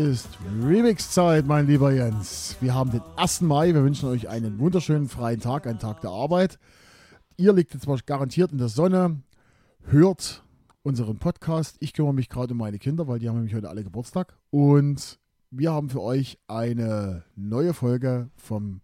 Ist Remix-Zeit, mein lieber Jens. Wir haben den 1. Mai. Wir wünschen euch einen wunderschönen freien Tag, einen Tag der Arbeit. Ihr liegt jetzt mal garantiert in der Sonne, hört unseren Podcast. Ich kümmere mich gerade um meine Kinder, weil die haben nämlich heute alle Geburtstag. Und wir haben für euch eine neue Folge vom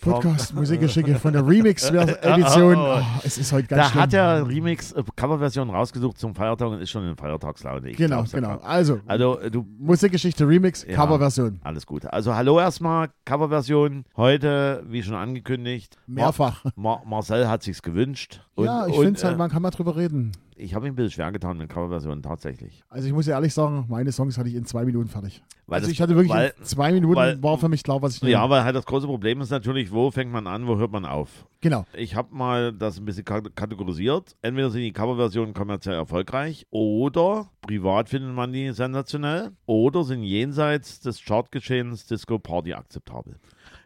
Podcast Musikgeschicke von der Remix-Edition. Oh. Oh, es ist heute ganz Da schlimm. hat er Remix-Coverversion rausgesucht zum Feiertag und ist schon in Feiertagslaune. Genau, genau. Also, Also, äh, du, Musikgeschichte Remix, Ja. Coverversion. alles gut. Also, hallo erstmal, Coverversion. Heute, wie schon angekündigt, Mehrfach. Mar Marcel hat sich's gewünscht. Und, ja, ich finde halt, äh, man kann mal drüber reden. Ich habe mich ein bisschen schwer getan mit Coverversionen, tatsächlich. Also ich muss ja ehrlich sagen, meine Songs hatte ich in zwei Minuten fertig. Weil also das- ich hatte wirklich weil- in zwei Minuten weil- war für mich klar, was ich Ja, weil halt das große Problem ist natürlich, wo fängt man an, wo hört man auf? Genau. Ich habe mal das ein bisschen kat- kategorisiert. Entweder sind die Coverversionen kommerziell erfolgreich oder privat findet man die sensationell oder sind jenseits des Chartgeschehens Disco Party akzeptabel.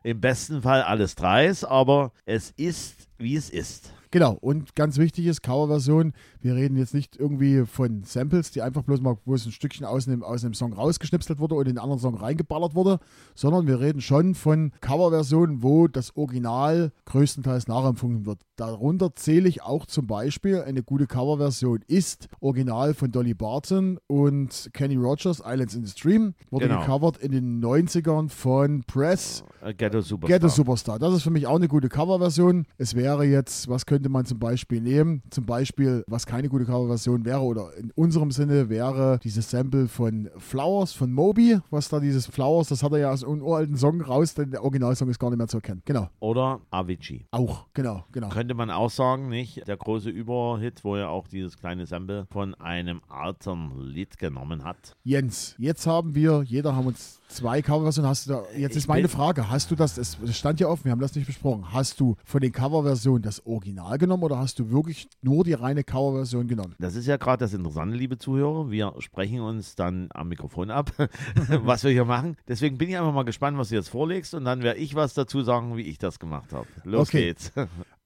Im besten Fall alles dreis, aber es ist, wie es ist. Genau. Und ganz wichtig ist, Coverversion, wir reden jetzt nicht irgendwie von Samples, die einfach bloß mal, wo es ein Stückchen aus einem, aus einem Song rausgeschnipselt wurde und in den anderen Song reingeballert wurde, sondern wir reden schon von Coverversionen, wo das Original größtenteils nachempfunden wird. Darunter zähle ich auch zum Beispiel eine gute Coverversion ist Original von Dolly Parton und Kenny Rogers, Islands in the Stream, wurde Genau. gecovert in den 90ern von Press. Äh, Ghetto Superstar. Ghetto Superstar. Das ist für mich auch eine gute Coverversion. Es wäre jetzt, was könnte man zum Beispiel nehmen? Zum Beispiel, was keine gute Coverversion wäre oder in unserem Sinne wäre dieses Sample von Flowers von Moby, was da dieses Flowers, das hat er ja aus einem uralten Song raus, denn der Originalsong ist gar nicht mehr zu erkennen. Genau. Oder Avicii. Auch, genau, genau. Könnte man auch sagen, nicht? Der große Überhit, wo er auch dieses kleine Sample von einem alten Lied genommen hat. Jens, jetzt haben wir, jeder haben uns zwei Coverversionen. Hast du da, jetzt ist meine Frage, hast du das, es es stand ja offen, wir haben das nicht besprochen, hast du von den Coverversionen das Original genommen oder hast du wirklich nur die reine Coverversion genommen? Das ist ja gerade das Interessante, liebe Zuhörer. Wir sprechen uns dann am Mikrofon ab, was wir hier machen. Deswegen bin ich einfach mal gespannt, was du jetzt vorlegst und dann werde ich was dazu sagen, wie ich das gemacht habe. Los Okay. geht's.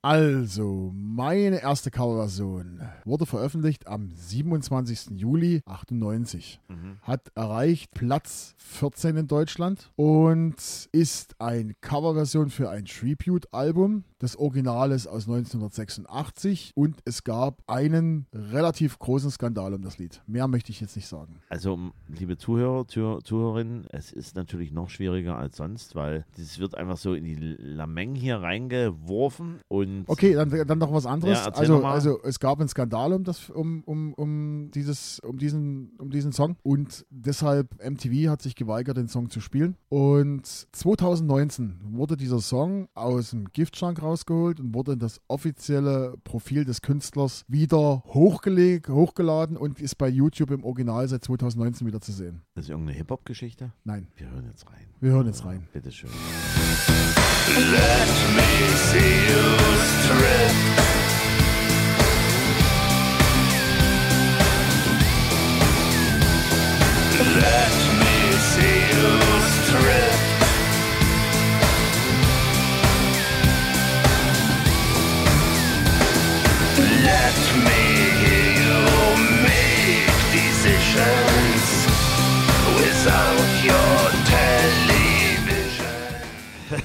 Also, meine erste Coverversion wurde veröffentlicht am 27. Juli 98. Mhm. Hat erreicht Platz 14 in Deutschland und ist eine Coverversion für ein Tribute-Album. Das Original ist aus 1986 und es gab einen relativ großen Skandal um das Lied. Mehr möchte ich jetzt nicht sagen. Also, liebe Zuhörer, Zuh Zuhörerinnen, es ist natürlich noch schwieriger als sonst, weil das wird einfach so in die Lameng hier reingeworfen und Okay, dann, dann noch was anderes. Ja, also, also es gab einen Skandal um, das, um, um, um, dieses, um, diesen, um diesen Song und deshalb MTV hat sich geweigert, den Song zu spielen. Und 2019 wurde dieser Song aus dem Giftschrank rausgeholt und wurde in das offizielle Profil des Künstlers wieder hochgelegt, hochgeladen und ist bei YouTube im Original seit 2019 wieder zu sehen. das ist irgendeine Hip-Hop-Geschichte. Nein, Wir hören jetzt rein. wir hören jetzt rein. Bitteschön. Let me see you trip. Let me see you strip.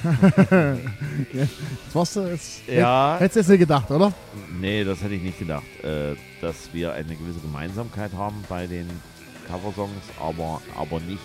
Das warst du jetzt. Ja. Hättest du jetzt nicht gedacht, oder? Nee, das hätte ich nicht gedacht, äh, dass wir eine gewisse Gemeinsamkeit haben bei den Coversongs, aber, aber nicht,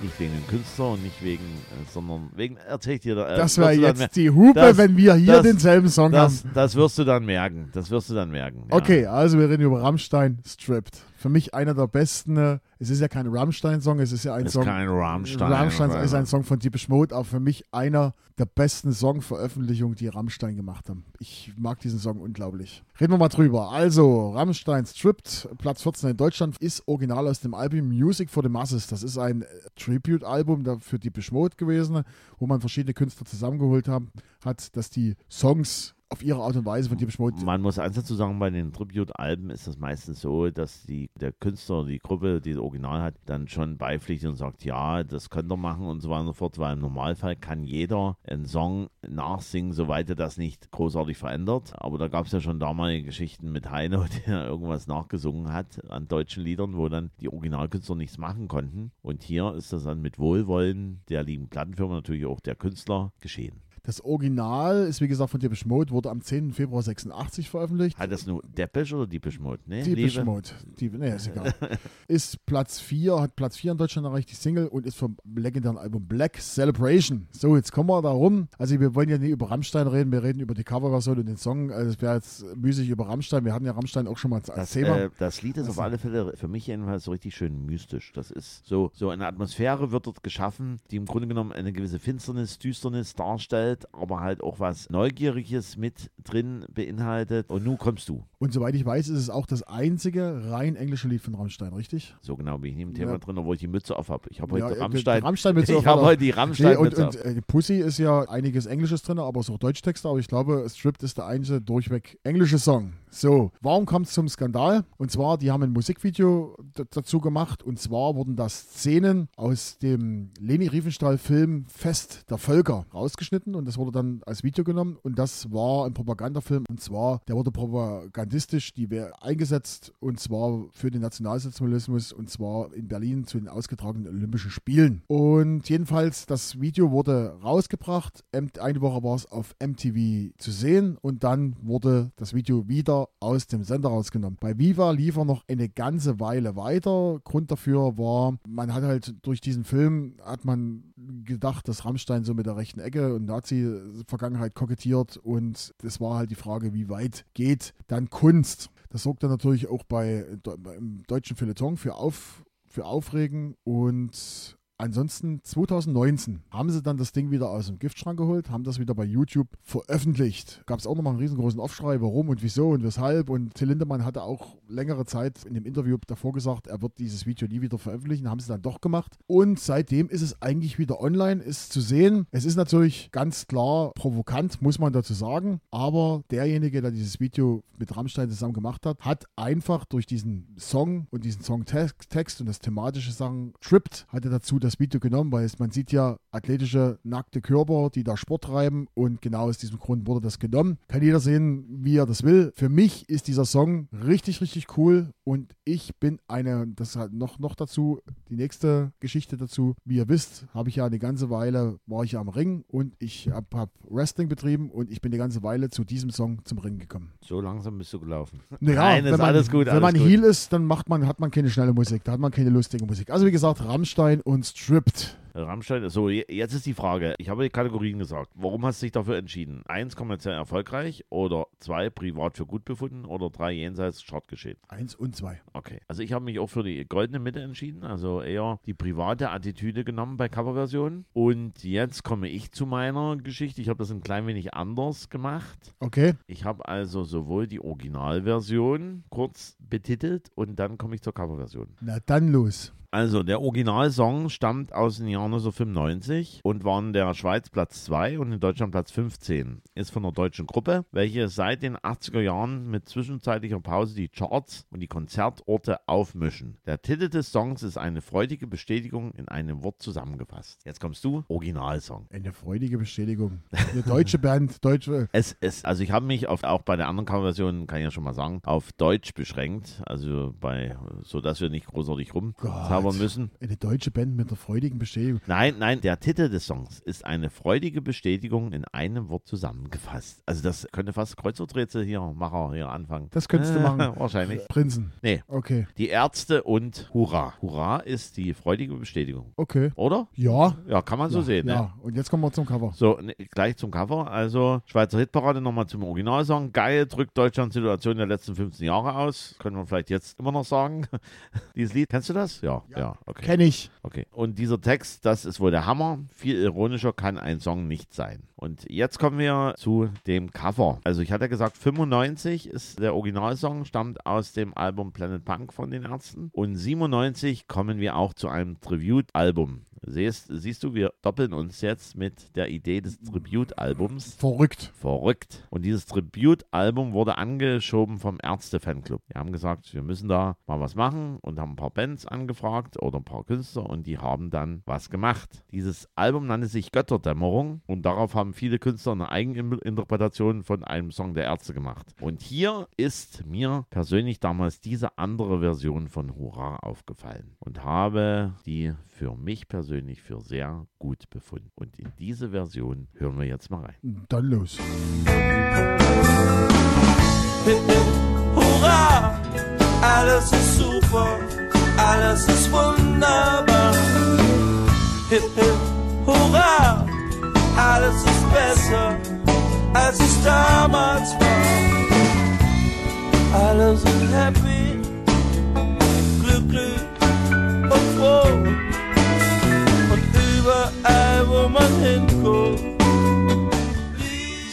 nicht wegen dem Künstler und nicht wegen, äh, sondern wegen, erzähl ich dir da. Äh, Das wäre jetzt mer- die Hupe, das- wenn wir hier das- denselben Song haben. das, das wirst du dann merken. Das wirst du dann merken. Ja. Okay, also wir reden über Rammstein Stripped. Für mich einer der besten. äh, Es ist ja kein Rammstein-Song, es ist ja ein Ist Song. kein Rammstein. Rammstein ist ein Song von Deepish Mode, aber für mich einer der besten Songveröffentlichungen, die Rammstein gemacht haben. Ich mag diesen Song unglaublich. Reden wir mal drüber. Also, Rammstein Stripped, Platz 14 in Deutschland, ist original aus dem Album Music for the Masses. Das ist ein Tribute-Album für Deepish Mode gewesen, wo man verschiedene Künstler zusammengeholt haben, hat, dass die Songs auf ihre Art und Weise von Depeche Mode Man muss eins dazu sagen, bei den Tribute-Alben ist das meistens so, dass die, der Künstler, die Gruppe, die das Original hat, dann schon beipflichtet und sagt, ja, das könnt ihr machen und so weiter und so fort, weil im Normalfall kann jeder einen Song nachsingen, soweit er das nicht großartig verändert. Aber da gab es ja schon damalige Geschichten mit Heino, der irgendwas nachgesungen hat an deutschen Liedern, wo dann die Originalkünstler nichts machen konnten. Und hier ist das dann mit Wohlwollen der lieben Plattenfirma, natürlich auch der Künstler, geschehen. Das Original ist, wie gesagt, von Depeche Mode, wurde am 10. Februar 86 veröffentlicht. Hat das nur Depeche oder Depeche Mode? Nee, Depeche? Mode. Die, nee, ist egal. ist Platz 4, hat Platz 4 in Deutschland erreicht, die Single, und ist vom legendären Album Black Celebration. So, jetzt kommen wir da rum. Also, wir wollen ja nicht über Rammstein reden, wir reden über die Coverversion und den Song. Also, es wäre jetzt müßig über Rammstein. Wir hatten ja Rammstein auch schon mal als Das, Thema. äh, das Lied ist auf alle Fälle für mich jedenfalls so richtig schön mystisch. Das ist so, so eine Atmosphäre wird dort geschaffen, die im Grunde genommen eine gewisse Finsternis, Düsternis darstellt, aber halt auch was Neugieriges mit drin beinhaltet. Und nun kommst du. und soweit ich weiß, ist es auch das einzige rein englische Lied von Rammstein, richtig? So genau bin ich nicht im Thema Ja. drin, obwohl ich die Mütze auf habe. Ich habe heute Ja, Rammstein. die Rammstein-Mütze ich habe heute die Nee, und und auf. äh, Pussy ist ja einiges Englisches drin, aber es ist auch Deutschtexte. Aber ich glaube, Stripped ist der einzige durchweg englische Song. So, warum kommt es zum Skandal? Und zwar, die haben ein Musikvideo dazu gemacht. Und zwar wurden da Szenen aus dem Leni Riefenstahl-Film Fest der Völker rausgeschnitten. Und das wurde dann als Video genommen. Und das war ein Propagandafilm. Und zwar, der wurde propagandistisch die eingesetzt. Und zwar für den Nationalsozialismus. Und zwar in Berlin zu den ausgetragenen Olympischen Spielen. Und jedenfalls, das Video wurde rausgebracht. Eine Woche war es auf MTV zu sehen. Und dann wurde das Video wieder aus dem Sender rausgenommen. Bei Viva lief er noch eine ganze Weile weiter. Grund dafür war, man hat halt durch diesen Film, hat man gedacht, dass Rammstein so mit der rechten Ecke und Nazi-Vergangenheit kokettiert. Und das war halt die Frage, wie weit geht dann Kunst? Das sorgt dann natürlich auch bei, im deutschen Feuilleton für, Auf, für Aufregen und Ansonsten 2019 haben sie dann das Ding wieder aus dem Giftschrank geholt, haben das wieder bei YouTube veröffentlicht. Gab es auch nochmal einen riesengroßen Aufschrei, warum und wieso und weshalb. Und Till Lindemann hatte auch längere Zeit in dem Interview davor gesagt, er wird dieses Video nie wieder veröffentlichen. Haben sie dann doch gemacht. Und seitdem ist es eigentlich wieder online, ist zu sehen. Es ist natürlich ganz klar provokant, muss man dazu sagen. Aber derjenige, der dieses Video mit Rammstein zusammen gemacht hat, hat einfach durch diesen Song und diesen Songtext und das thematische Sagen Tripped, hat er dazu das Video genommen, weil es, man sieht ja athletische, nackte Körper, die da Sport treiben und genau aus diesem Grund wurde das genommen. Kann jeder sehen, wie er das will. Für mich ist dieser Song richtig, richtig cool und ich bin eine, das hat noch, noch dazu, die nächste Geschichte dazu. Wie ihr wisst, habe ich ja eine ganze Weile, war ich ja am Ring und ich habe hab Wrestling betrieben und ich bin eine ganze Weile zu diesem Song zum Ring gekommen. So langsam bist du gelaufen. Naja, Nein, ist wenn man, alles gut. Wenn alles man gut. Heel ist, dann macht man, hat man keine schnelle Musik, da hat man keine lustige Musik. Also wie gesagt, Rammstein und Stripped. Rammstein, so, je- jetzt ist die Frage. Ich habe die Kategorien gesagt. Warum hast du dich dafür entschieden? Eins, kommerziell erfolgreich oder zwei, privat für gut befunden oder drei, jenseits Chartgeschehen? Eins und zwei. Okay. Also ich habe mich auch für die goldene Mitte entschieden, also eher die private Attitüde genommen bei Coverversionen. Und jetzt komme ich zu meiner Geschichte. Ich habe das ein klein wenig anders gemacht. Okay. Ich habe also sowohl die Originalversion kurz betitelt und dann komme ich zur Coverversion. Na dann los. Also, der Originalsong stammt aus dem Jahr 1995 und war in der Schweiz Platz 2 und in Deutschland Platz 15. Ist von einer deutschen Gruppe, welche seit den 80er Jahren mit zwischenzeitlicher Pause die Charts und die Konzertorte aufmischen. Der Titel des Songs ist eine freudige Bestätigung in einem Wort zusammengefasst. Jetzt kommst du, Originalsong. Eine freudige Bestätigung. Eine deutsche Band, deutsche. Es ist, also ich habe mich auf, auch bei der anderen Coverversion, kann ich ja schon mal sagen, auf Deutsch beschränkt. Also bei, so dass wir nicht großartig rumzaubern müssen. Eine deutsche Band mit einer freudigen Bestätigung. Nein, nein, der Titel des Songs ist eine freudige Bestätigung in einem Wort zusammengefasst. Also das könnte fast Kreuzworträtsel hier, Macher hier anfangen. Das könntest du machen. Wahrscheinlich. Prinzen. Nee, Okay. die Ärzte und Hurra. Hurra ist die freudige Bestätigung. Okay. Oder? Ja. Ja, kann man so ja, sehen. Ne? Ja. Und jetzt kommen wir zum Cover. So, ne, gleich zum Cover. Also, Schweizer Hitparade nochmal zum Originalsong. Geil, drückt Deutschlands Situation der letzten 15 Jahre aus. Können wir vielleicht jetzt immer noch sagen. Dieses Lied, kennst du das? Ja, ja, okay. Kenn ich. Okay. Und dieser Text, das ist wohl der Hammer. Viel ironischer kann ein Song nicht sein. Und jetzt kommen wir zu dem Cover. Also ich hatte gesagt, 95 ist der Originalsong, stammt aus dem Album Planet Punk von den Ärzten. Und 97 kommen wir auch zu einem Tribute-Album. Siehst, siehst du, wir doppeln uns jetzt mit der Idee des Tribute-Albums. Verrückt. Verrückt. Und dieses Tribute-Album wurde angeschoben vom Ärzte-Fanclub. Die haben gesagt, wir müssen da mal was machen und haben ein paar Bands angefragt oder ein paar Künstler und die haben dann was gemacht. Dieses Album nannte sich Götterdämmerung und darauf haben viele Künstler eine Eigeninterpretation von einem Song der Ärzte gemacht. Und hier ist mir persönlich damals diese andere Version von Hurra aufgefallen und habe die für mich persönlich für sehr gut befunden. Und in diese Version hören wir jetzt mal rein. Dann los. Hip, hip, hurra! Alles ist super, alles ist wunderbar. Hip, hip, hurra! Alles ist besser, als es damals war. Alle sind happy, glücklich und froh.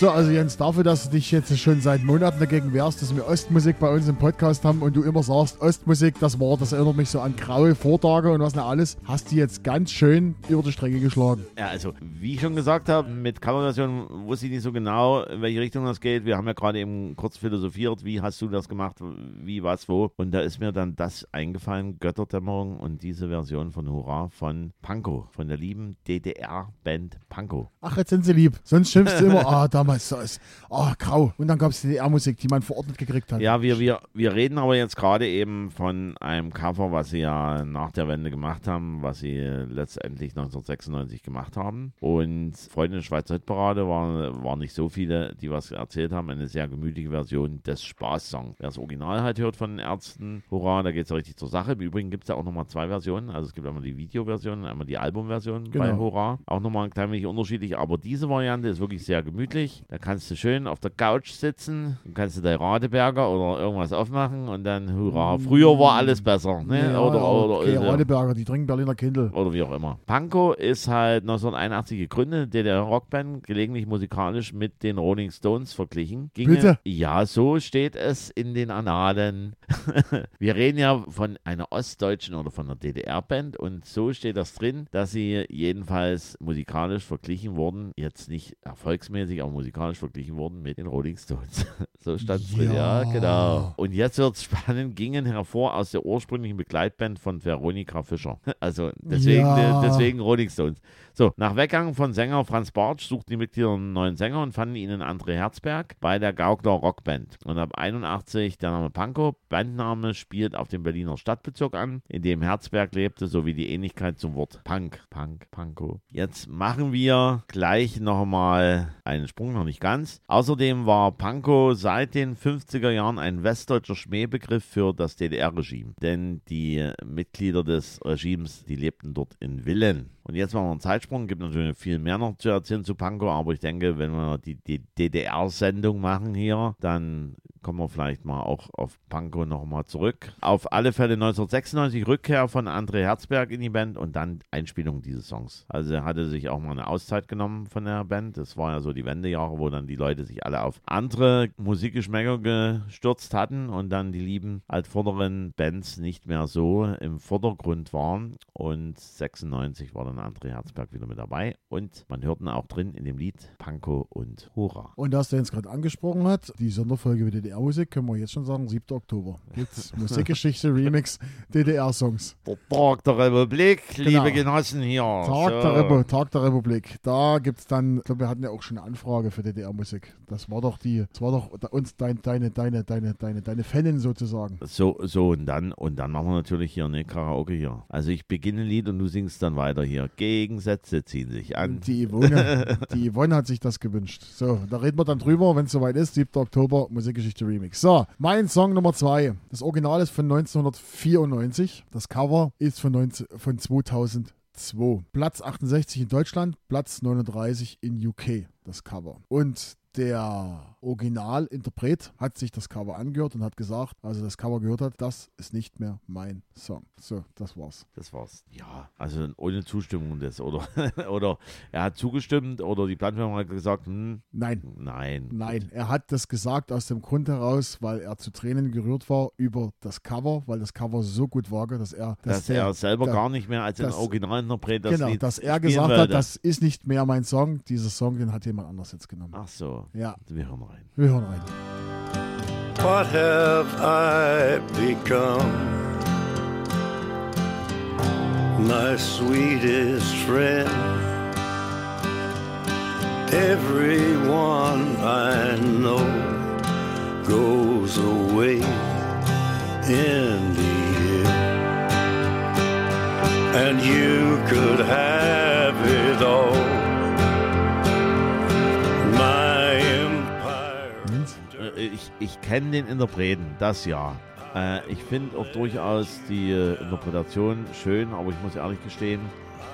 So, also Jens, dafür, dass du dich jetzt schon seit Monaten dagegen wehrst, dass wir Ostmusik bei uns im Podcast haben und du immer sagst, Ostmusik, das war, das erinnert mich so an graue Vortage und was nicht alles, hast du jetzt ganz schön über die Strecke geschlagen. Ja, also, wie ich schon gesagt habe, mit Coverversion wusste ich nicht so genau, in welche Richtung das geht. Wir haben ja gerade eben kurz philosophiert, wie hast du das gemacht, wie, was, wo. Und da ist mir dann das eingefallen, Götterdämmerung und diese Version von Hurra von Panko, von der lieben DDR-Band Panko. Ach, jetzt sind sie lieb. Sonst schimpfst du immer, ah, damals so ist, ah, grau. Und dann gab es die DDR-Musik, die man verordnet gekriegt hat. Ja, wir, wir, wir reden aber jetzt gerade eben von einem Cover, was sie ja nach der Wende gemacht haben, was sie letztendlich 1996 gemacht haben. Und Freunde der Schweizer Hitparade waren, waren nicht so viele, die was erzählt haben. Eine sehr gemütliche Version des Spaßsongs. Wer das Original halt hört von den Ärzten, hurra, da geht es ja richtig zur Sache. Im Übrigen gibt es ja auch nochmal zwei Versionen. Also es gibt einmal die Videoversion und einmal die Albumversion bei Genau. Hurra. Auch nochmal ein klein wenig unterschiedlich, aber diese Variante ist wirklich sehr gemütlich. Da kannst du schön auf der Couch sitzen, dann kannst du dein Radeberger oder irgendwas aufmachen und dann hurra. Früher war alles besser, ne? Ja, oder, oder, okay, oder, Radeberger, die trinken Berliner Kindle. oder wie auch immer. Pankow ist halt 1981 gegründet, DDR-Rockband, gelegentlich musikalisch mit den Rolling Stones verglichen. Ginge, Bitte? Ja, so steht es in den Annalen. Wir reden ja von einer ostdeutschen oder von einer DDR-Band und so steht das drin, dass sie jedenfalls musikalisch verglichen wurden, jetzt nicht erfolgsmäßig, aber musikalisch verglichen wurden mit den Rolling Stones. so stand es drin, ja, Ja. genau. Und jetzt wird es spannend, gingen hervor aus der ursprünglichen Begleitband von Veronika Fischer. Also deswegen, Ja. deswegen Rolling Stones. So, nach Weggang von Sänger Franz Bartsch suchten die Mitglieder einen neuen Sänger und fanden ihn in André Herzberg bei der Gaukler Rockband. Und ab 81 der Name Pankow. Bandname spielt auf den Berliner Stadtbezirk an, in dem Herzberg lebte, sowie die Ähnlichkeit zum Wort Punk. Punk, Pankow. Jetzt machen wir gleich nochmal einen Sprung, noch nicht ganz. Außerdem war Pankow seit den 50er Jahren ein westdeutscher Schmähbegriff für das DDR-Regime. Denn die Mitglieder des Regimes, die lebten dort in Villen. Und jetzt machen wir einen Zeitsprung. Gibt natürlich viel mehr noch zu erzählen zu Pankow, aber ich denke, wenn wir die, die DDR-Sendung machen hier, dann kommen wir vielleicht mal auch auf Pankow nochmal zurück. Auf alle Fälle 1996 Rückkehr von André Herzberg in die Band und dann Einspielung dieses Songs. Also er hatte sich auch mal eine Auszeit genommen von der Band. Das war ja so die Wendejahre, wo dann die Leute sich alle auf andere Musikgeschmäcker gestürzt hatten und dann die lieben altvorderen Bands nicht mehr so im Vordergrund waren. Und 96 war dann André Herzberg wieder mit dabei. Und man hörten auch drin in dem Lied Pankow und Hurra. Und das, der jetzt gerade angesprochen hat, die Sonderfolge mit DDR-Musik, können wir jetzt schon sagen, 7. Oktober. Gibt's Musikgeschichte, Remix, DDR-Songs. Der Tag der Republik, Genau. liebe Genossen hier. Tag, So. der Repu Tag der Republik. Da gibt es dann, ich glaube, wir hatten ja auch schon eine Anfrage für DDR-Musik. Das war doch die, das war doch uns dein, deine, deine, deine, deine, deine Fanin sozusagen. So, so und dann und dann machen wir natürlich hier eine Karaoke hier. Also ich beginne ein Lied und du singst dann weiter hier. Gegensätze ziehen sich an. Die Yvonne, die Yvonne hat sich das gewünscht. So, da reden wir dann drüber, wenn es soweit ist. 7. Oktober, Musikgeschichte Remix. So, mein Song Nummer 2. Das Original ist von 1994. Das Cover ist von, 19, von 2002. Platz 68 in Deutschland, Platz 39 in UK, das Cover. Und der Originalinterpret hat sich das Cover angehört und hat gesagt, als er das Cover gehört hat, das ist nicht mehr mein Song. So, das war's. Das war's. Ja, also ohne Zustimmung des, oder, oder er hat zugestimmt oder die Plattenfirma hat gesagt, hm, Nein, nein. nein, er hat das gesagt aus dem Grund heraus, weil er zu Tränen gerührt war über das Cover, weil das Cover so gut war, dass er, Dass der- er selber da- gar nicht mehr als ein Originalinterpret das genau, Lied dass er gesagt hat, wollte. das ist nicht mehr mein Song. Dieser Song, den hat jemand anders jetzt genommen. Ach so, Ja, wir hören rein. wir hören rein. What have I become? My sweetest friend. Everyone I know goes away in the end. And you could have it all. Ich, ich kenne den Interpreten, das ja. Äh, ich finde auch durchaus die äh, Interpretation schön, aber ich muss ehrlich gestehen,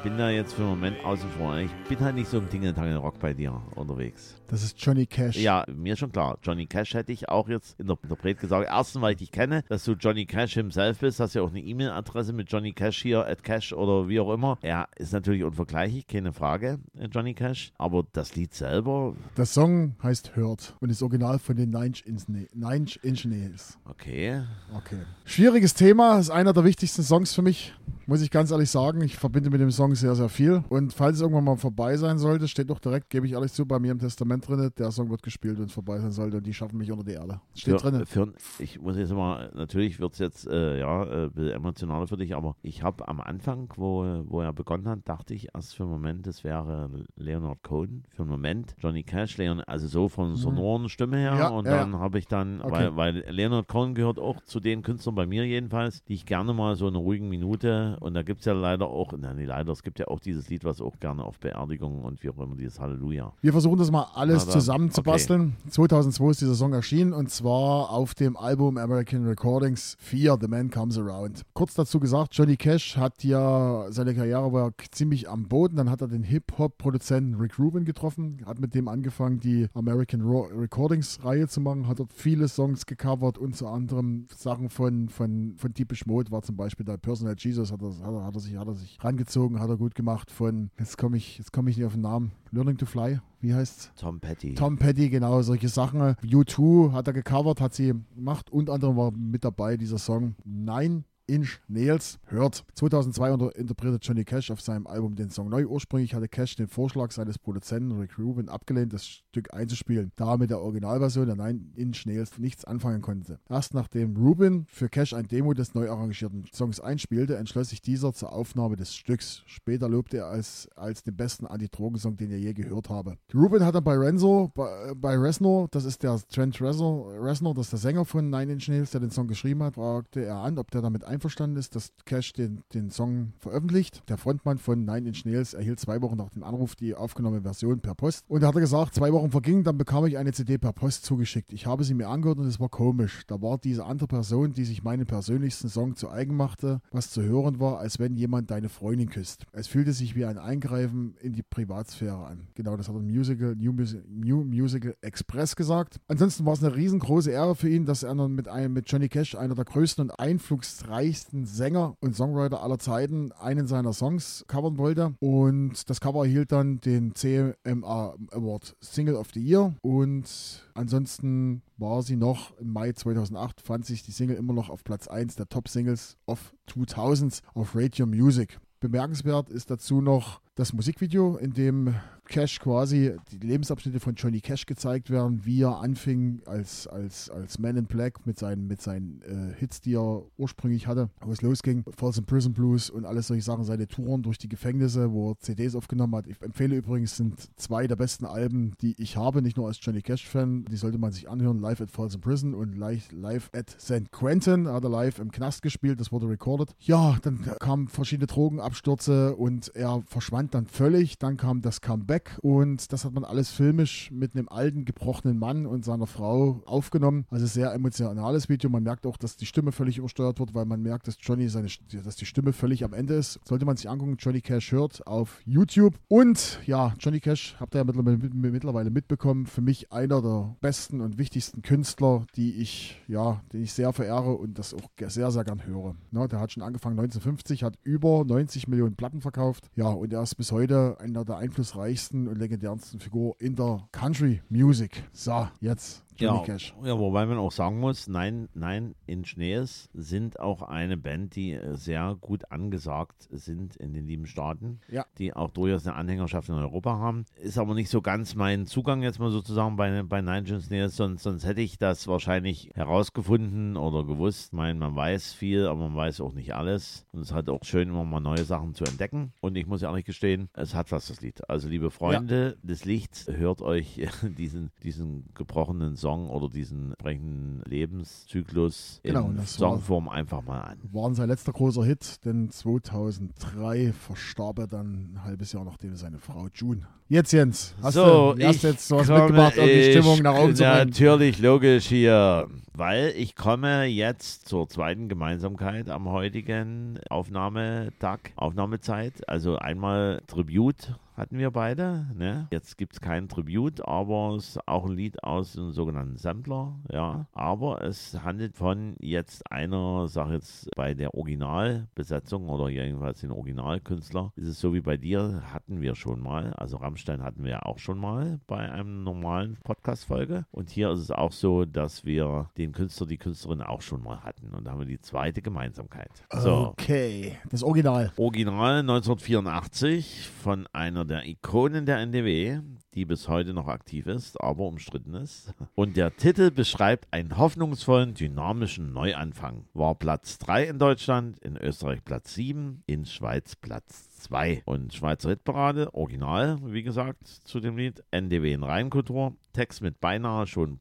bin da jetzt für den Moment außen vor. Ich bin halt nicht so im Tingeltangel Rock bei dir unterwegs. Das ist Johnny Cash. Ja, mir schon klar. Johnny Cash hätte ich auch jetzt in der Interpret gesagt. Erstens, weil ich dich kenne, dass du Johnny Cash himself bist. Hast ja auch eine E-Mail-Adresse mit Johnny Cash hier, at Cash oder wie auch immer. Er ist natürlich unvergleichlich, keine Frage, äh, Johnny Cash. Aber das Lied selber, Der Song heißt Hurt und ist original von den Nine Inch, Na- Nine Inch Nails. okay. Okay. Schwieriges Thema, ist einer der wichtigsten Songs für mich, muss ich ganz ehrlich sagen. Ich verbinde mit dem Song sehr, sehr viel. Und falls es irgendwann mal vorbei sein sollte, steht doch direkt, gebe ich ehrlich zu, bei mir im Testament drin, der Song wird gespielt, wenn es vorbei sein sollte und die schaffen mich unter die Erde. Steht Für, drin. für, ich muss jetzt mal, natürlich wird es jetzt äh, ja, äh, ein bisschen emotionaler für dich, aber ich habe am Anfang, wo, wo er begonnen hat, dachte ich erst für einen Moment, das wäre Leonard Cohen. Für einen Moment Johnny Cash, Leon, also so von sonoren Stimme her. Mhm. Ja, und ja, dann habe ich dann, Okay. weil, weil Leonard Cohen gehört auch zu den Künstlern bei mir jedenfalls, die ich gerne mal so in einer ruhigen Minute, und da gibt es ja leider auch, nein, leider, es gibt ja auch dieses Lied, was auch gerne auf Beerdigungen und wie auch immer, dieses Halleluja. Wir versuchen das mal alles dann, zusammenzubasteln. 2002 ist dieser Song erschienen und zwar auf dem Album American Recordings 4, The Man Comes Around. Kurz dazu gesagt, Johnny Cash hat ja seine Karriere war ziemlich am Boden. Dann hat er den Hip-Hop-Produzenten Rick Rubin getroffen, hat mit dem angefangen, die American Recordings-Reihe zu machen, hat dort viele Songs gecovert, unter anderem Sachen von, von, von Deepish Mode, war zum Beispiel der Personal Jesus, hat er, hat er, hat er, sich, hat er sich rangezogen, hat er gut gemacht. Von, jetzt komme ich, jetzt komme ich nicht auf den Namen, Learning to Fly, wie heißt's? Tom Petty. Tom Petty, genau, solche Sachen. U2 hat er gecovert, hat sie gemacht. Unter anderem war mit dabei dieser Song Nine Inch Nails hört. 2002 unter, interpretiert Johnny Cash auf seinem Album den Song neu. Ursprünglich hatte Cash den Vorschlag seines Produzenten Rick Rubin abgelehnt, das Stück einzuspielen, da er mit der Originalversion der Nine Inch Nails nichts anfangen konnte. Erst nachdem Rubin für Cash ein Demo des neu arrangierten Songs einspielte, entschloss sich dieser zur Aufnahme des Stücks. Später lobte er als, als den besten Anti-Drogen-Song, den er je gehört habe. Rubin hat dann bei Renzo, bei, bei Reznor, das ist der Trent Reznor, Reznor, das ist der Sänger von Nine Inch Nails, der den Song geschrieben hat, fragte er an, ob der damit einverstanden ist, dass Cash den, den Song veröffentlicht. Der Frontmann von Nine Inch Nails erhielt zwei Wochen nach dem Anruf die aufgenommene Version per Post. Und da hat er gesagt, zwei Wochen vergingen, dann bekam ich eine CD per Post zugeschickt. Ich habe sie mir angehört und es war komisch. Da war diese andere Person, die sich meinen persönlichsten Song zu eigen machte, was zu hören war, als wenn jemand deine Freundin küsst. Es fühlte sich wie ein Eingreifen in die Privatsphäre an. Genau, das hat im Musical, New, Music, New Musical Express gesagt. Ansonsten war es eine riesengroße Ehre für ihn, dass er dann mit, einem, mit Johnny Cash, einer der größten und einflussreichsten Sänger und Songwriter aller Zeiten, einen seiner Songs covern wollte. Und das Cover erhielt dann den CMA Award Single of the Year. Und ansonsten war sie noch im Mai 2008, fand sich die Single immer noch auf Platz 1 der Top-Singles of 2000s auf Radio Music. Bemerkenswert ist dazu noch das Musikvideo, in dem Cash quasi die Lebensabschnitte von Johnny Cash gezeigt werden, wie er anfing als, als, als Man in Black mit seinen, mit seinen äh, Hits, die er ursprünglich hatte, wo es losging, Falls in Prison Blues und alles solche Sachen, seine Touren durch die Gefängnisse, wo er CDs aufgenommen hat. Ich empfehle übrigens, sind zwei der besten Alben, die ich habe, nicht nur als Johnny Cash-Fan, die sollte man sich anhören, Live at Falls in Prison und Live, at St. Quentin, hat er live im Knast gespielt, das wurde recorded. Ja, dann kamen verschiedene Drogenabstürze und er verschwand dann völlig, dann kam das Comeback Back und das hat man alles filmisch mit einem alten, gebrochenen Mann und seiner Frau aufgenommen. Also sehr emotionales Video. Man merkt auch, dass die Stimme völlig übersteuert wird, weil man merkt, dass Johnny seine, dass die Stimme völlig am Ende ist. Sollte man sich angucken, Johnny Cash hört auf YouTube. Und ja, Johnny Cash, habt ihr ja mittlerweile, mitbekommen, für mich einer der besten und wichtigsten Künstler, die ich, ja, den ich sehr verehre und das auch sehr, sehr gern höre. Ne, der hat schon angefangen 1950, hat über 90 Millionen Platten verkauft. Ja, und er ist bis heute einer der einflussreichsten und legendärsten Figuren in der Country Music. So, jetzt Johnny Ja, Cash. ja, wobei man auch sagen muss, Nein, Nein in Schnees sind auch eine Band, die äh, sehr gut angesagt sind in den lieben Staaten, Ja. die auch durchaus eine Anhängerschaft in Europa haben. Ist aber nicht so ganz mein Zugang jetzt mal sozusagen bei, bei Nine Inch Nails, sonst, sonst hätte ich das wahrscheinlich herausgefunden oder gewusst. Ich meine, man weiß viel, aber man weiß auch nicht alles. Und es ist halt auch schön, immer mal neue Sachen zu entdecken. Und ich muss ehrlich gestehen, es hat was, das Lied. Also, liebe Freunde des Lichts, hört euch diesen, diesen gebrochenen Song oder diesen entsprechenden Lebenszyklus Genau, in das war- Songform einfach mal an. War sein letzter großer Hit, denn 2003 verstarb er dann ein halbes Jahr nachdem seine Frau June. Jetzt Jens, hast so, du hast jetzt was komme- mitgebracht, um die Stimmung nach oben zu bringen? Natürlich, logisch hier. Weil ich komme jetzt zur zweiten Gemeinsamkeit am heutigen Aufnahmetag, Aufnahmezeit. Also einmal Tribute hatten wir beide. Ne? Jetzt gibt es kein Tribute, aber es ist auch ein Lied aus dem sogenannten Sampler. Ja. Aber es handelt von jetzt einer, sag jetzt bei der Originalbesetzung oder jedenfalls den Originalkünstler, ist es so wie bei dir, hatten wir schon mal. Also Rammstein hatten wir auch schon mal bei einem normalen Podcast-Folge. Und hier ist es auch so, dass wir den Künstler, die Künstlerin auch schon mal hatten. Und da haben wir die zweite Gemeinsamkeit. So. Okay, das Original. Original 1984 von einer der Ikonen der NDW, die bis heute noch aktiv ist, aber umstritten ist. Und der Titel beschreibt einen hoffnungsvollen, dynamischen Neuanfang. War Platz 3 in Deutschland, in Österreich Platz 7, in Schweiz Platz 2. Und Schweizer Hitparade, Original, wie gesagt, zu dem Lied, NDW in Rheinkultur, Text mit beinahe schon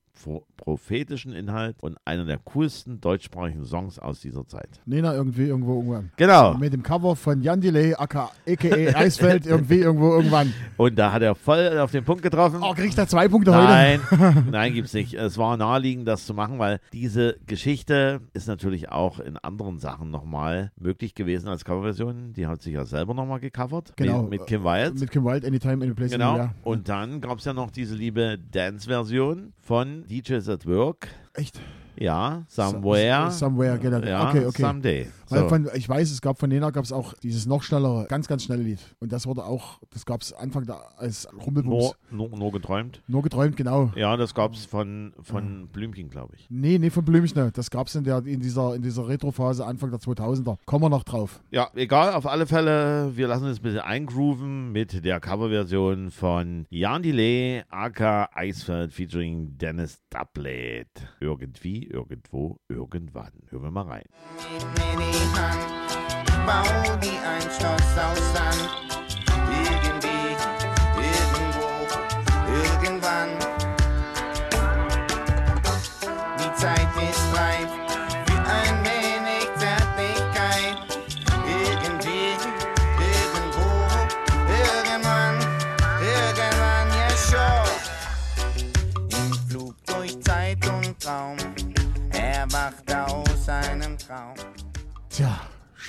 prophetischen Inhalt und einer der coolsten deutschsprachigen Songs aus dieser Zeit. Nena irgendwie irgendwo irgendwann. Genau. Mit dem Cover von Jan Delay, aka, Eisfeld, irgendwie irgendwo irgendwann. Und da hat er voll auf den Punkt getroffen. Oh, kriegt er zwei Punkte heute? Nein, nein, gibt's nicht. Es war naheliegend, das zu machen, weil diese Geschichte ist natürlich auch in anderen Sachen nochmal möglich gewesen als Coverversion. Die hat sich ja selber nochmal gecovert. Genau. Mit, mit Kim Wilde. Mit Kim Wilde, Anytime, Anyplace, Genau. Anywhere. Und dann gab es ja noch diese liebe Dance-Version von DJs at Work. Echt? Ja, Somewhere. Somewhere, genau. Ja, okay, okay. Someday. Weil So. von, ich weiß, es gab von Nena gab es auch dieses noch schnellere, ganz, ganz schnelle Lied. Und das wurde auch, das gab es Anfang da als Rumpelbums. Nur, nur, nur geträumt. Nur geträumt, genau. Ja, das gab es von, von Blümchen, glaube ich. Nee, nee, von Blümchen. Das gab es in, der- in dieser, in dieser Retrophase Anfang der 2000er. Kommen wir noch drauf. Ja, egal, auf alle Fälle, wir lassen uns ein bisschen eingrooven mit der Coverversion von Jan Delay, aka Eisfeld featuring Dennis Dublet. Irgendwie, irgendwo, irgendwann. Hören wir mal rein. Die Hand, bau wie ein Schloss aus Sand. Irgendwie, irgendwo, irgendwann. Die Zeit ist reif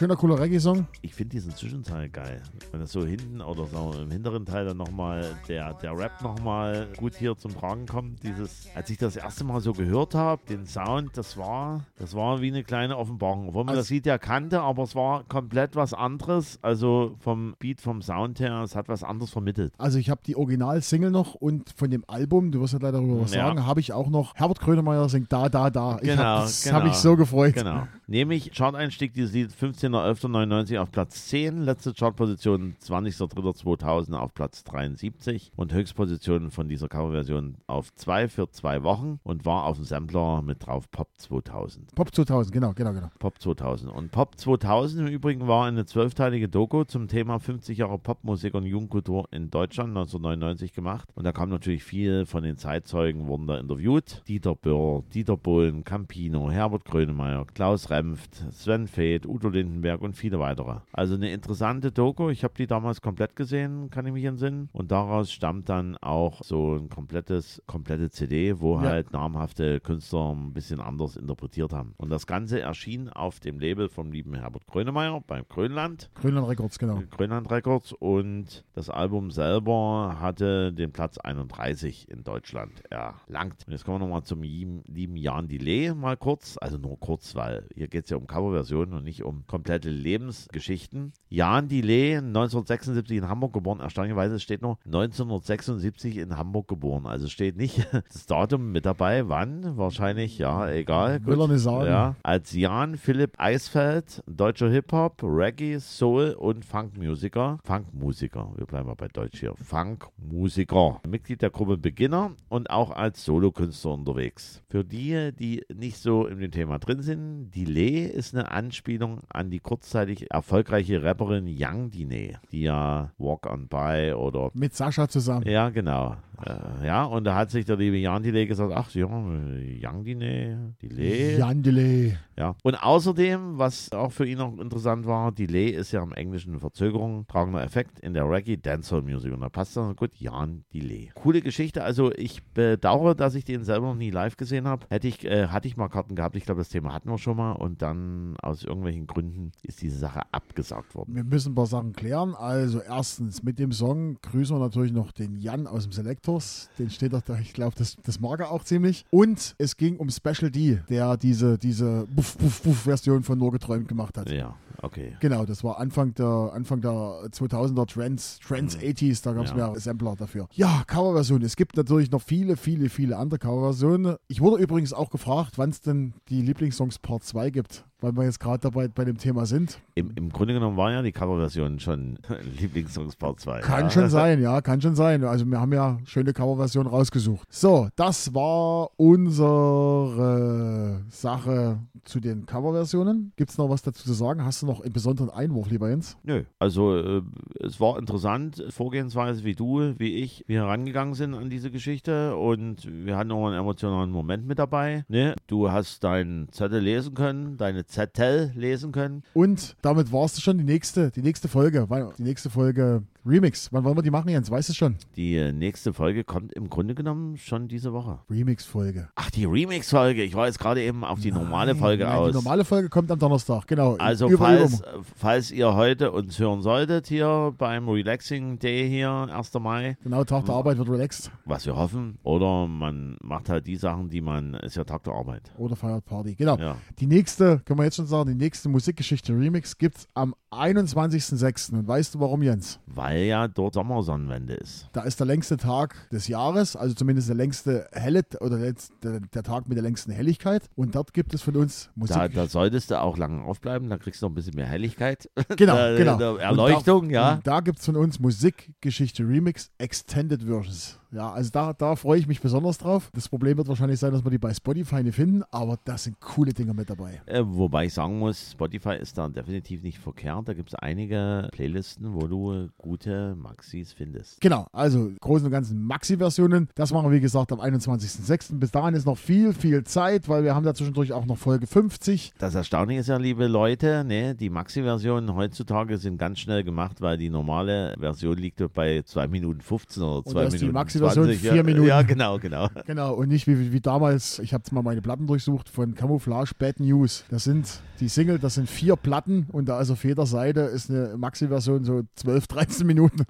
schöner, cooler Reggae-Song. Ich finde diesen Zwischenteil geil. Wenn das so hinten oder so im hinteren Teil dann nochmal der, der Rap nochmal gut hier zum Tragen kommt. Dieses, als ich das erste Mal so gehört habe, den Sound, das war, das war wie eine kleine Offenbarung. Obwohl man Also- das Lied ja kannte, aber es war komplett was anderes. Also vom Beat, vom Sound her, es hat was anderes vermittelt. Also ich habe die Original-Single noch und von dem Album, du wirst ja gleich darüber was Ja. sagen, habe ich auch noch Herbert Grönemeyer singt Da, Da, Da. Ich Genau, hab, das genau. habe ich so gefreut. Genau. Nämlich Chart-Einstieg dieses Lied 15.11.99 auf Platz 10, letzte Chartposition 20.03.2000 auf Platz 73 und Höchstposition von dieser Coverversion auf 2 für zwei Wochen und war auf dem Sampler mit drauf Pop 2000. Pop 2000, genau, genau, genau. Pop 2000. Und Pop 2000 im Übrigen war eine zwölfteilige Doku zum Thema 50 Jahre Popmusik und Jugendkultur in Deutschland 1999 gemacht. Und da kam natürlich viel von den Zeitzeugen, wurden da interviewt. Dieter Böhr, Dieter Bohlen, Campino, Herbert Grönemeyer, Klaus Remft, Sven Feth, Udo Rosenberg und viele weitere. Also eine interessante Doku. Ich habe die damals komplett gesehen, kann ich mich entsinnen. Und daraus stammt dann auch so ein komplettes, komplette CD, wo Ja. halt namhafte Künstler ein bisschen anders interpretiert haben. Und das Ganze erschien auf dem Label vom lieben Herbert Grönemeyer beim Grönland. Grönland Records, genau. Grönland Records und das Album selber hatte den Platz 31 in Deutschland erlangt. Und jetzt kommen wir nochmal zum lieben, lieben Jan Delay mal kurz, also nur kurz, weil hier geht es ja um Coverversionen und nicht um komplette Lebensgeschichten. Jan Delay, 1976 in Hamburg geboren, erstaunlicherweise steht nur 1976 in Hamburg geboren, also steht nicht das Datum mit dabei, wann, wahrscheinlich, ja, egal. Will er nicht sagen. Ja, als Jan Philipp Eisfeld, deutscher Hip-Hop, Reggae, Soul und Funkmusiker. Funkmusiker, wir bleiben mal bei Deutsch hier. Funkmusiker. Mitglied der Gruppe Beginner und auch als Solokünstler unterwegs. Für die, die nicht so in dem Thema drin sind, Delay ist eine Anspielung an die kurzzeitig erfolgreiche Rapperin Young Dine, die ja Walk on By oder Mit Sascha zusammen. ja, genau. Äh, ja, und da hat sich der liebe Jan Delay gesagt, ach ja, Young Dine, Delay. Jan Delay. Ja. Und außerdem, was auch für ihn noch interessant war, Delay ist ja im Englischen Verzögerung, tragender Effekt in der Reggae Dancehall Music. Und da passt dann gut, Jan Delay. Coole Geschichte. Also ich bedauere, dass ich den selber noch nie live gesehen habe. Hätte ich, äh, hatte ich mal Karten gehabt. Ich glaube, das Thema hatten wir schon mal. Und dann aus irgendwelchen Gründen ist diese Sache abgesagt worden. Wir müssen ein paar Sachen klären. Also erstens, mit dem Song grüßen wir natürlich noch den Jan aus dem Selectors. Den steht doch da, ich glaube, das, das mag er auch ziemlich. Und es ging um Special D, der diese, diese Buff, Buff, Buff Version von Nur geträumt gemacht hat. Ja, okay. Genau, das war Anfang der, Anfang der 2000er Trends, Trends 80s, da gab es Mhm. Ja. mehrere Sampler dafür. Ja, Coverversionen. Es gibt natürlich noch viele, viele, viele andere Coverversionen. Ich wurde übrigens auch gefragt, wann es denn die Lieblingssongs Part 2 gibt, weil wir jetzt gerade dabei bei dem Thema sind. Im, Im Grunde genommen war ja die Coverversion schon Lieblingssongs Part 2. Kann ja. schon sein, ja, kann schon sein. Also wir haben ja schöne Coverversionen rausgesucht. So, das war unsere Sache zu den Coverversionen. Gibt es noch was dazu zu sagen? Hast du noch einen besonderen Einwurf, lieber Jens? Nö, also äh, es war interessant, Vorgehensweise, wie du, wie ich, wir herangegangen sind an diese Geschichte und wir hatten auch einen emotionalen Moment mit dabei. Ne? Du hast deinen Zettel lesen können, deine Zettel lesen können. Und damit war es schon die nächste, die nächste Folge. Wann- Die nächste Folge Remix. Wann wollen wir die machen, Jens? Weißt du schon? Die äh, nächste Folge kommt im Grunde genommen schon diese Woche. Remix-Folge. Ach, die Remix-Folge. Ich war jetzt gerade eben auf die normale Folge Nein, aus. Die normale Folge kommt am Donnerstag, genau. Also Über- falls, über- falls ihr heute uns hören solltet hier beim Relaxing Day hier, 1. Mai, Genau, Tag der Arbeit wird relaxed. was wir hoffen, oder man macht halt die Sachen, die man, ist ja Tag der Arbeit. Oder feiert Party. Genau. Ja. Die nächste, können wir jetzt schon sagen, die nächste Musikgeschichte Remix gibt es am 21.06. Und weißt du warum, Jens? Weil ja dort Sommersonnenwende ist. Da ist der längste Tag des Jahres, also zumindest der längste helle oder der, der, Tag mit der längsten Helligkeit. Und dort gibt es von uns Musik. Da, da solltest du auch lange aufbleiben, da kriegst du noch ein bisschen mehr Helligkeit. genau, da- genau. da- Und Erleuchtung, da, ja. Und da gibt es von uns Musikgeschichte Remix Extended Versions. Ja, also da, da freue ich mich besonders drauf. Das Problem wird wahrscheinlich sein, dass wir die bei Spotify nicht finden, aber da sind coole Dinge mit dabei. Äh, wobei ich sagen muss, Spotify ist da definitiv nicht verkehrt. Da gibt es einige Playlisten, wo du gute Maxis findest. Genau, also Großen und Ganzen Maxi-Versionen. Das machen wir, wie gesagt, am 21.06. Bis dahin ist noch viel, viel Zeit, weil wir haben da zwischendurch auch noch Folge 50. Das Erstaunliche ist ja, liebe Leute, ne, die Maxi-Versionen heutzutage sind ganz schnell gemacht, weil die normale Version liegt bei 2 Minuten 15 oder 2 da ist die Minuten Maxi-Version 20. vier ja, Minuten. Ja, genau, genau. Genau, und nicht wie, wie damals, ich habe jetzt mal meine Platten durchsucht von Camouflage Bad News. Das sind die Single, das sind vier Platten und da ist auf jeder Seite ist eine Maxi-Version so 12, 13 Minuten.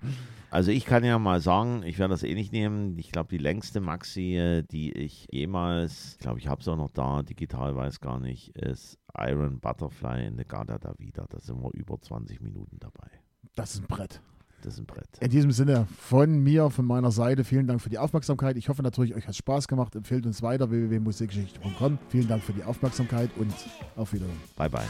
Also ich kann ja mal sagen, ich werde das eh nicht nehmen. Ich glaube, die längste Maxi, äh, die ich jemals, ich glaube, ich habe es auch noch da, digital weiß gar nicht, ist Iron Butterfly in the Garda da Vida. Da sind wir über 20 Minuten dabei. Das ist ein Brett. Das ist ein Brett. In diesem Sinne von mir, von meiner Seite, vielen Dank für die Aufmerksamkeit. Ich hoffe natürlich, euch hat Spaß gemacht. Empfehlt uns weiter, www.musikgeschichte.com. Vielen Dank für die Aufmerksamkeit und auf Wiedersehen. Bye, bye.